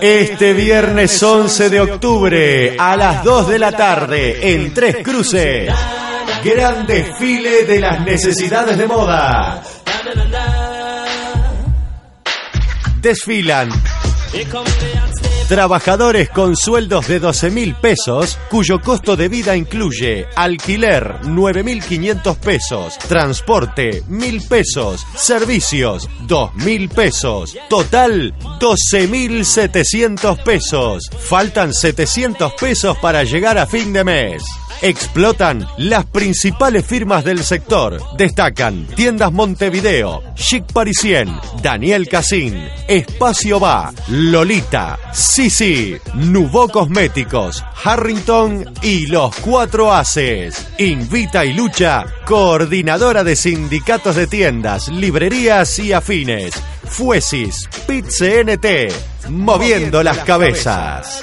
Este viernes 11 de octubre a las 2 de la tarde en Tres Cruces, gran desfile de las necesidades de moda. Desfilan Trabajadores con sueldos de 12 mil pesos, cuyo costo de vida incluye alquiler 9.500 pesos, transporte 1.000 pesos, servicios 2.000 pesos, total 12.700 pesos. Faltan 700 pesos para llegar a fin de mes. Explotan las principales firmas del sector. Destacan Tiendas Montevideo, Chic Parisien, Daniel Casín, Espacio Va, Lolita, Sisi, Nubo Cosméticos, Harrington y Los Cuatro Haces. Invita y lucha, coordinadora de sindicatos de tiendas, librerías y afines. Fuesis, PIT CNT, moviendo las cabezas.